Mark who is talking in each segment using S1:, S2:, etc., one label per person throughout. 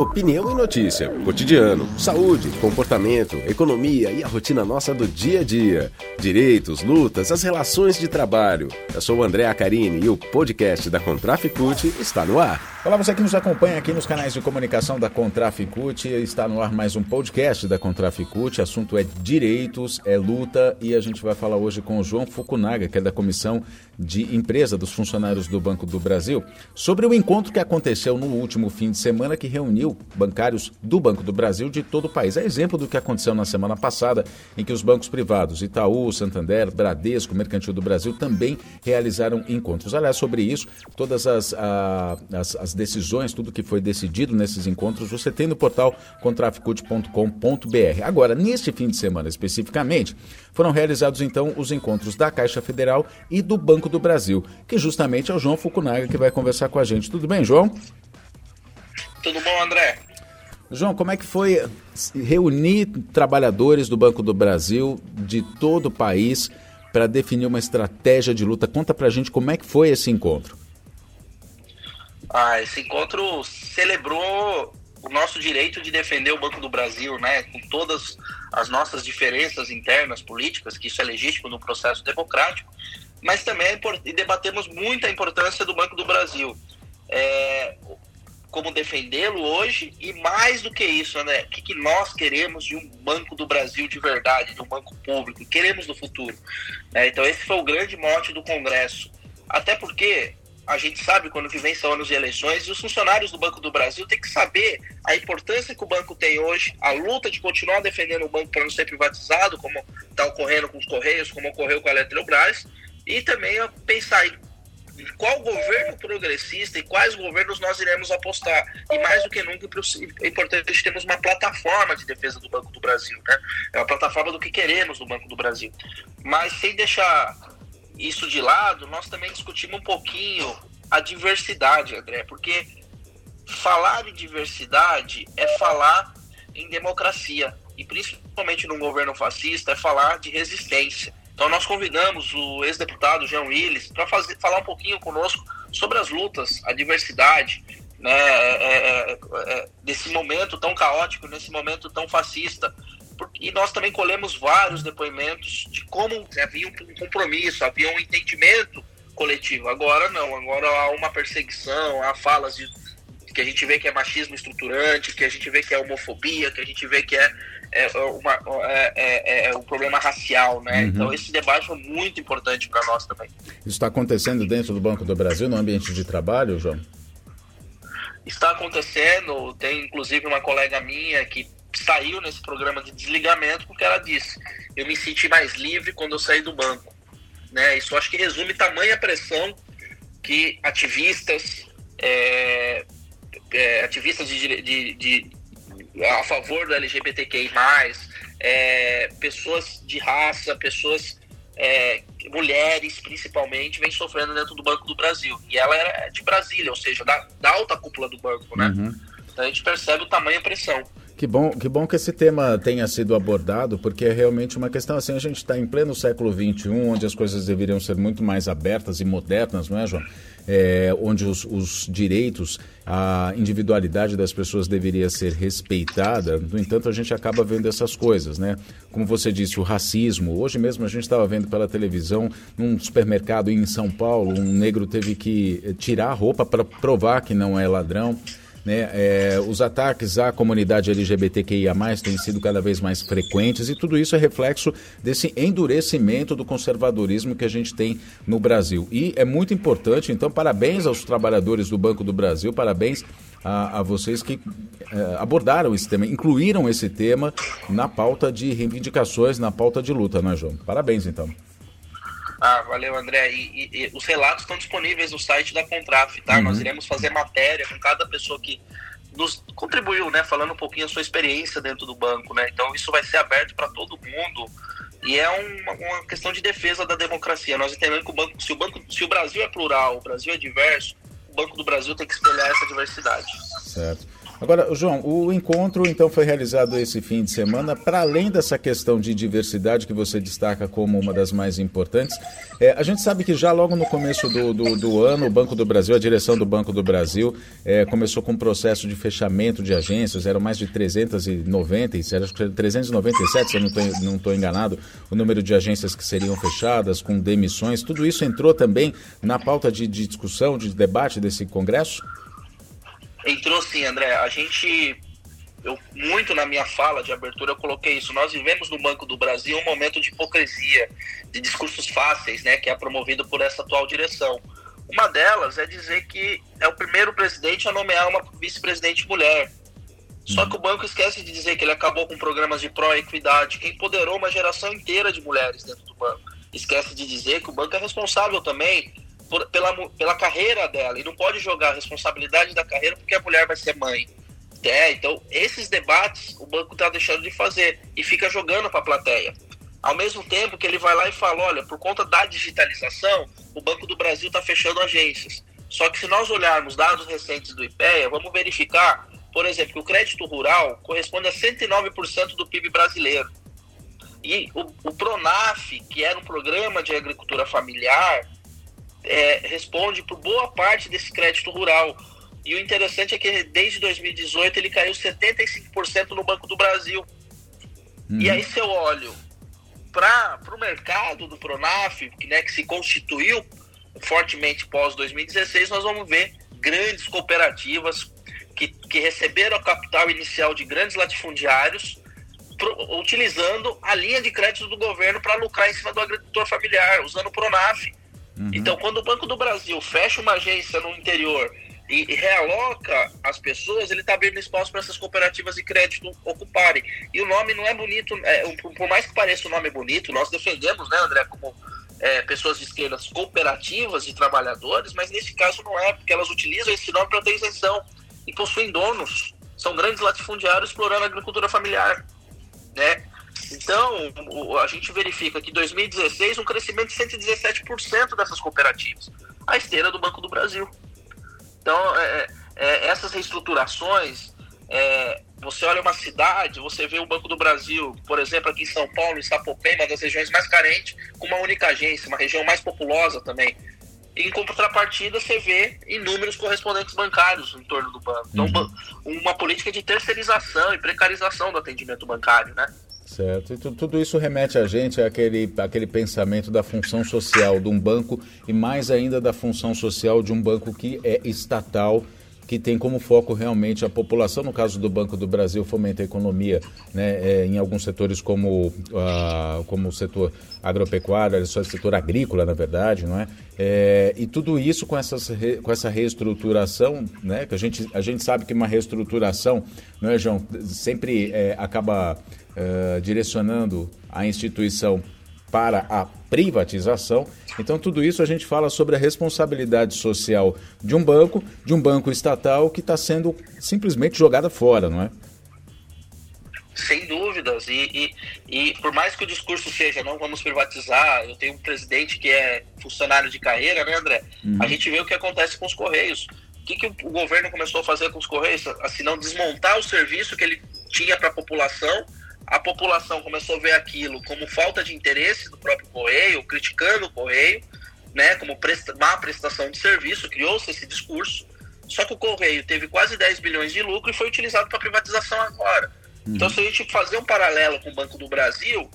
S1: Opinião e notícia, cotidiano, saúde, comportamento, economia e a rotina nossa do dia a dia. Direitos, lutas, as relações de trabalho. Eu sou o André Acarini e o podcast da Contraficute está no ar.
S2: Olá, você que nos acompanha aqui nos canais de comunicação da Contraficute. Está no ar mais um podcast da Contraficute. Assunto é direitos, é luta e a gente vai falar hoje com o João Fukunaga, que é da Comissão de Empresa dos Funcionários do Banco do Brasil, sobre o encontro que aconteceu no último fim de semana que reuniu bancários do Banco do Brasil de todo o país. É exemplo do que aconteceu na semana passada, em que os bancos privados Itaú, Santander, Bradesco, Mercantil do Brasil também realizaram encontros. Aliás, sobre isso, todas as, a, as, as decisões, tudo que foi decidido nesses encontros, você tem no portal contraficute.com.br. Agora, neste fim de semana especificamente, foram realizados então os encontros da Caixa Federal e do Banco do Brasil, que justamente é o João Fukunaga que vai conversar com a gente. Tudo bem, João?
S3: Tudo bom, André?
S2: João, como é que foi reunir trabalhadores do Banco do Brasil de todo o país para definir uma estratégia de luta? Conta para a gente como é que foi esse encontro.
S3: Ah, esse encontro celebrou o nosso direito de defender o Banco do Brasil, né, com todas as nossas diferenças internas políticas, que isso é legítimo no processo democrático, mas também é e debatemos muito a importância do Banco do Brasil. É, como defendê-lo hoje e mais do que isso, né? O que, que, nós queremos de um Banco do Brasil de verdade, de um banco público, queremos no futuro. É, então esse foi o grande mote do Congresso. Até porque a gente sabe quando que vem são anos de eleições e os funcionários do Banco do Brasil têm que saber a importância que o banco tem hoje, a luta de continuar defendendo o banco para não ser privatizado, como está ocorrendo com os Correios, como ocorreu com a Eletrobras, e também pensar em qual governo progressista e quais governos nós iremos apostar. E mais do que nunca é importante termos uma plataforma de defesa do Banco do Brasil, né? É uma plataforma do que queremos do Banco do Brasil. Mas sem deixar isso de lado, nós também discutimos um pouquinho a diversidade, André, porque falar em diversidade é falar em democracia e principalmente num governo fascista é falar de resistência. Então nós convidamos o ex-deputado Jean Willis para falar um pouquinho conosco sobre as lutas, a diversidade, né, é, é, é, desse momento tão caótico, nesse momento tão fascista. E nós também colhemos vários depoimentos de como havia um compromisso, havia um entendimento coletivo. Agora não, agora há uma perseguição, há falas de que a gente vê que é machismo estruturante, que a gente vê que é homofobia, que a gente vê que é é, é, uma, é, é, é um problema racial, né? Uhum. Então esse debate foi muito importante para nós também.
S2: Isso está acontecendo dentro do Banco do Brasil, no ambiente de trabalho, João?
S3: Está acontecendo, tem inclusive uma colega minha que saiu nesse programa de desligamento porque ela disse: eu me senti mais livre quando eu saí do banco. Né? Isso acho que resume tamanha pressão que ativistas, é, é, ativistas de, de, de, a favor do LGBTQI+, é, pessoas de raça, pessoas, é, mulheres principalmente, vêm sofrendo dentro do Banco do Brasil. E ela era de Brasília, ou seja, da, da alta cúpula do banco, né? Uhum. Então a gente percebe o tamanho e a pressão.
S2: Que bom, que bom que esse tema tenha sido abordado, porque é realmente uma questão assim, a gente está em pleno século XXI, onde as coisas deveriam ser muito mais abertas e modernas, não é, João? É, onde os, os, direitos, a individualidade das pessoas deveria ser respeitada. No entanto, a gente acaba vendo essas coisas, né? Como você disse, o racismo. Hoje mesmo a gente estava vendo pela televisão, num supermercado em São Paulo, um negro teve que tirar a roupa para provar que não é ladrão. Né? É, os ataques à comunidade LGBTQIA têm sido cada vez mais frequentes e tudo isso é reflexo desse endurecimento do conservadorismo que a gente tem no Brasil. E é muito importante, então, parabéns aos trabalhadores do Banco do Brasil, parabéns a, a vocês que é, abordaram esse tema, incluíram esse tema na pauta de reivindicações, na pauta de luta, né, João? Parabéns, então.
S3: Ah, valeu, André. E, e, e, os relatos estão disponíveis no site da Contraf, tá? Uhum. Nós iremos fazer matéria com cada pessoa que nos contribuiu, né? Falando um pouquinho a sua experiência dentro do banco, né? Então isso vai ser aberto para todo mundo e é uma, uma, questão de defesa da democracia. Nós entendemos que o banco, se o banco, se o Brasil é plural, o Brasil é diverso, o Banco do Brasil tem que espelhar essa diversidade.
S2: Certo. Agora, João, o encontro então foi realizado esse fim de semana. Para além dessa questão de diversidade que você destaca como uma das mais importantes, é, a gente sabe que já logo no começo do, do, do, ano, o Banco do Brasil, a direção do Banco do Brasil, é, começou com um processo de fechamento de agências. Eram mais de 390, acho que 397, se eu não estou enganado, o número de agências que seriam fechadas, com demissões. Tudo isso entrou também na pauta de, de discussão, de debate desse congresso?
S3: Entrou sim, André. A gente, eu muito na minha fala de abertura eu coloquei isso. Nós vivemos no Banco do Brasil um momento de hipocrisia, de discursos fáceis, né, que é promovido por essa atual direção. Uma delas é dizer que é o primeiro presidente a nomear uma vice-presidente mulher. Só que o banco esquece de dizer que ele acabou com programas de pró-equidade, que empoderou uma geração inteira de mulheres dentro do banco. Esquece de dizer que o banco é responsável também por, pela, pela carreira dela e não pode jogar a responsabilidade da carreira porque a mulher vai ser mãe. É, então, esses debates o banco está deixando de fazer e fica jogando para a plateia. Ao mesmo tempo que ele vai lá e fala: olha, por conta da digitalização, o Banco do Brasil está fechando agências. Só que se nós olharmos dados recentes do IPEA, vamos verificar, por exemplo, que o crédito rural corresponde a 109% do PIB brasileiro. E o, o PRONAF, que era um programa de agricultura familiar, é, responde por boa parte desse crédito rural. E o interessante é que desde 2018 ele caiu 75% no Banco do Brasil. Uhum. E aí, se eu olho para o mercado do Pronaf, né, que se constituiu fortemente pós 2016, nós vamos ver grandes cooperativas que, que receberam a capital inicial de grandes latifundiários, pro, utilizando a linha de crédito do governo para lucrar em cima do agricultor familiar, usando o Pronaf. Uhum. Então, quando o Banco do Brasil fecha uma agência no interior e, e realoca as pessoas, ele está abrindo espaço para essas cooperativas de crédito ocuparem. E o nome não é bonito, é, por mais que pareça um nome bonito, nós defendemos, né, André, como é, pessoas de esquerdas cooperativas de trabalhadores, mas nesse caso não é, porque elas utilizam esse nome para ter isenção e possuem donos. São grandes latifundiários explorando a agricultura familiar. Né? Então, a gente verifica que em 2016 um crescimento de 117% dessas cooperativas, a esteira do Banco do Brasil. Então, é, é, essas reestruturações, é, você olha uma cidade, você vê o Banco do Brasil, por exemplo, aqui em São Paulo, em Sapopé, uma das regiões mais carentes, com uma única agência, uma região mais populosa também. Em contrapartida, você vê inúmeros correspondentes bancários em torno do banco. Então, uhum. uma política de terceirização e precarização do atendimento bancário, né?
S2: Certo. E tudo isso remete a gente àquele, àquele pensamento da função social de um banco e mais ainda da função social de um banco que é estatal, que tem como foco realmente a população. No caso do Banco do Brasil, fomenta a economia né, é, em alguns setores como, uh, como o setor agropecuário, o setor agrícola, na verdade, não é? é e tudo isso com, essas, com essa reestruturação, né, que a gente, a gente sabe que uma reestruturação, não é, João, sempre é, acaba uh, direcionando a instituição para a privatização. Então, tudo isso a gente fala sobre a responsabilidade social de um banco, de um banco estatal que está sendo simplesmente jogada fora, não é?
S3: Sem dúvidas. E, e, e, por mais que o discurso seja não vamos privatizar, eu tenho um presidente que é funcionário de carreira, né, André? Uhum. A gente vê o que acontece com os Correios. O que, que o governo começou a fazer com os Correios? Assim, não desmontar o serviço que ele tinha para a população a população começou a ver aquilo como falta de interesse do próprio correio, criticando o correio, né, como presta má prestação de serviço, criou-se esse discurso. Só que o correio teve quase 10 bilhões de lucro e foi utilizado para privatização agora. Uhum. Então, se a gente fazer um paralelo com o Banco do Brasil,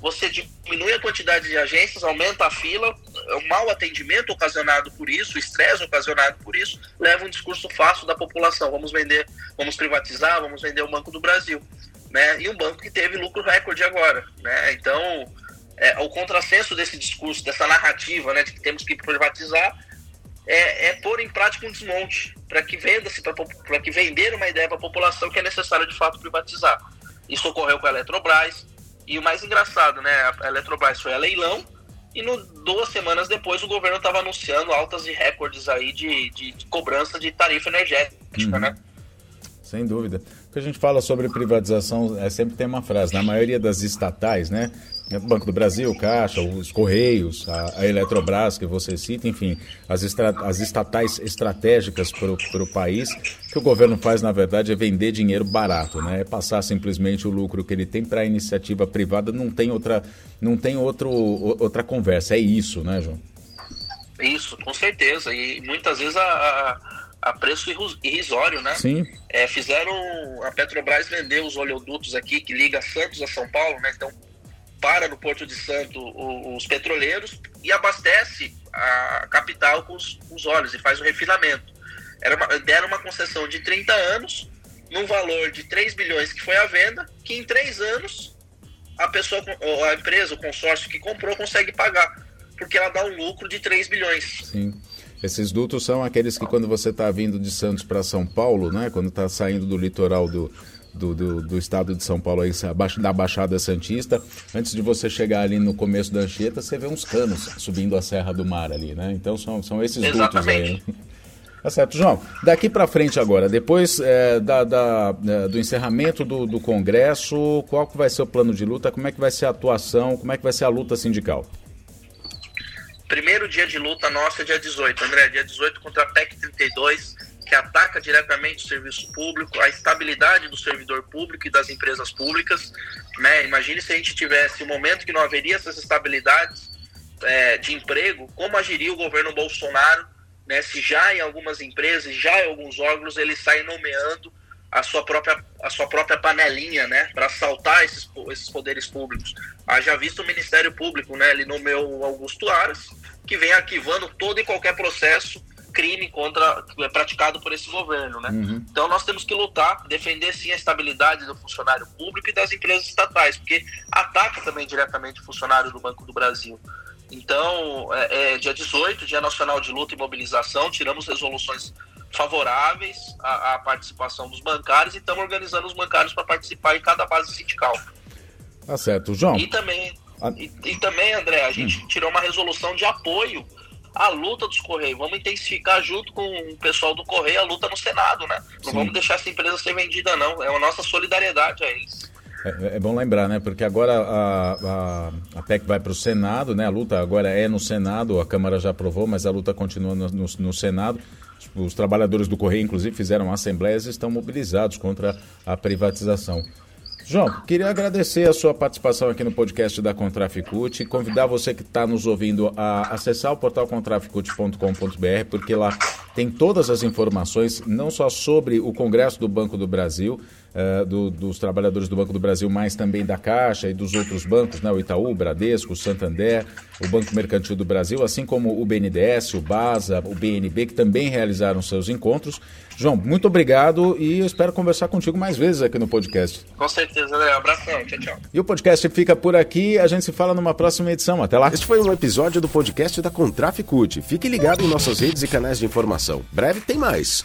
S3: você diminui a quantidade de agências, aumenta a fila, o mau atendimento ocasionado por isso, o estresse ocasionado por isso, leva um discurso fácil da população. Vamos vender, vamos privatizar, vamos vender o Banco do Brasil né? E um banco que teve lucro recorde agora, né? Então, é, o contrassenso desse discurso, dessa narrativa, né, de que temos que privatizar, é, é pôr em prática um desmonte para que venda-se para que vender uma ideia para a população que é necessário de fato privatizar. Isso ocorreu com a Eletrobras e o mais engraçado, né? A Eletrobras foi a leilão e no, duas semanas depois o governo estava anunciando altas e recordes aí de, de, de, cobrança de tarifa energética, uhum. né?
S2: Sem dúvida. Que a gente fala sobre privatização é sempre tem uma frase, na maioria das estatais, né? Banco do Brasil, Caixa, os Correios, a, a Eletrobras, que você cita, enfim, as, estra, as estatais estratégicas para o país, que o governo faz, na verdade, é vender dinheiro barato, né? É passar simplesmente o lucro que ele tem para a iniciativa privada, não tem outra, não tem outro, outra conversa. É isso, né, João?
S3: Isso, com certeza. E muitas vezes a, a preço irrisório, né?
S2: Sim.
S3: É, fizeram a Petrobras vender os oleodutos aqui que liga Santos a São Paulo, né? Então para no Porto de Santo os petroleiros e abastece a capital com os, os óleos e faz o refinamento. Era uma, deram uma concessão de 30 anos, num valor de 3 bilhões que foi a venda, que em 3 anos a pessoa, a empresa, o consórcio que comprou consegue pagar, porque ela dá um lucro de 3 bilhões.
S2: Sim. Esses dutos são aqueles que quando você está vindo de Santos para São Paulo, né, quando está saindo do litoral do, do, do, do, estado de São Paulo, aí, da Baixada Santista, antes de você chegar ali no começo da Anchieta, você vê uns canos subindo a Serra do Mar ali, né? Então são, são esses Exatamente. dutos aí. Né? Tá certo, João. Daqui para frente agora, depois é, da, da, é, do encerramento do, do Congresso, qual que vai ser o plano de luta? Como é que vai ser a atuação? Como é que vai ser a luta sindical?
S3: Primeiro dia de luta nossa é dia 18, André, dia 18 contra a PEC 32, que ataca diretamente o serviço público, a estabilidade do servidor público e das empresas públicas. Né? Imagine se a gente tivesse um momento que não haveria essas estabilidades é, de emprego, como agiria o governo Bolsonaro, né? se já em algumas empresas, já em alguns órgãos, ele sai nomeando a sua própria, a sua própria panelinha, né, para assaltar esses, esses poderes públicos. Haja visto o Ministério Público, né, ele nomeou o Augusto Aras, que vem arquivando todo e qualquer processo crime contra é praticado por esse governo, né? Uhum. Então nós temos que lutar, defender sim a estabilidade do funcionário público e das empresas estatais, porque ataca também diretamente o funcionário do Banco do Brasil. Então, é, é dia 18, Dia Nacional de Luta e Mobilização, tiramos resoluções favoráveis à, à participação dos bancários e estamos organizando os bancários para participar em cada base sindical.
S2: Tá certo, João.
S3: E também e, e, também, André, a gente hum. tirou uma resolução de apoio à luta dos Correios. Vamos intensificar junto com o pessoal do Correio a luta no Senado, né? Não Sim. vamos deixar essa empresa ser vendida, não. É a nossa solidariedade a eles.
S2: É, é bom lembrar, né? Porque agora a, a, a PEC vai para o Senado, né? A luta agora é no Senado, a Câmara já aprovou, mas a luta continua no, no, no Senado. Os trabalhadores do Correio, inclusive, fizeram assembleias e estão mobilizados contra a privatização. João, queria agradecer a sua participação aqui no podcast da Contraficute e convidar você que está nos ouvindo a acessar o portal contraficute.com.br, porque lá tem todas as informações, não só sobre o Congresso do Banco do Brasil, uh, do, dos trabalhadores do Banco do Brasil, mas também da Caixa e dos outros bancos, né, o Itaú, o Bradesco, o Santander, o Banco Mercantil do Brasil, assim como o BNDES, o BASA, o BNB, que também realizaram seus encontros. João, muito obrigado e eu espero conversar contigo mais vezes aqui no podcast.
S3: Com certeza, né? Abração, tchau, tchau.
S2: E o podcast fica por aqui, a gente se fala numa próxima edição. Até lá.
S1: Este foi um episódio do podcast da Contraficute. Fique ligado em nossas redes e canais de informação. Breve tem mais.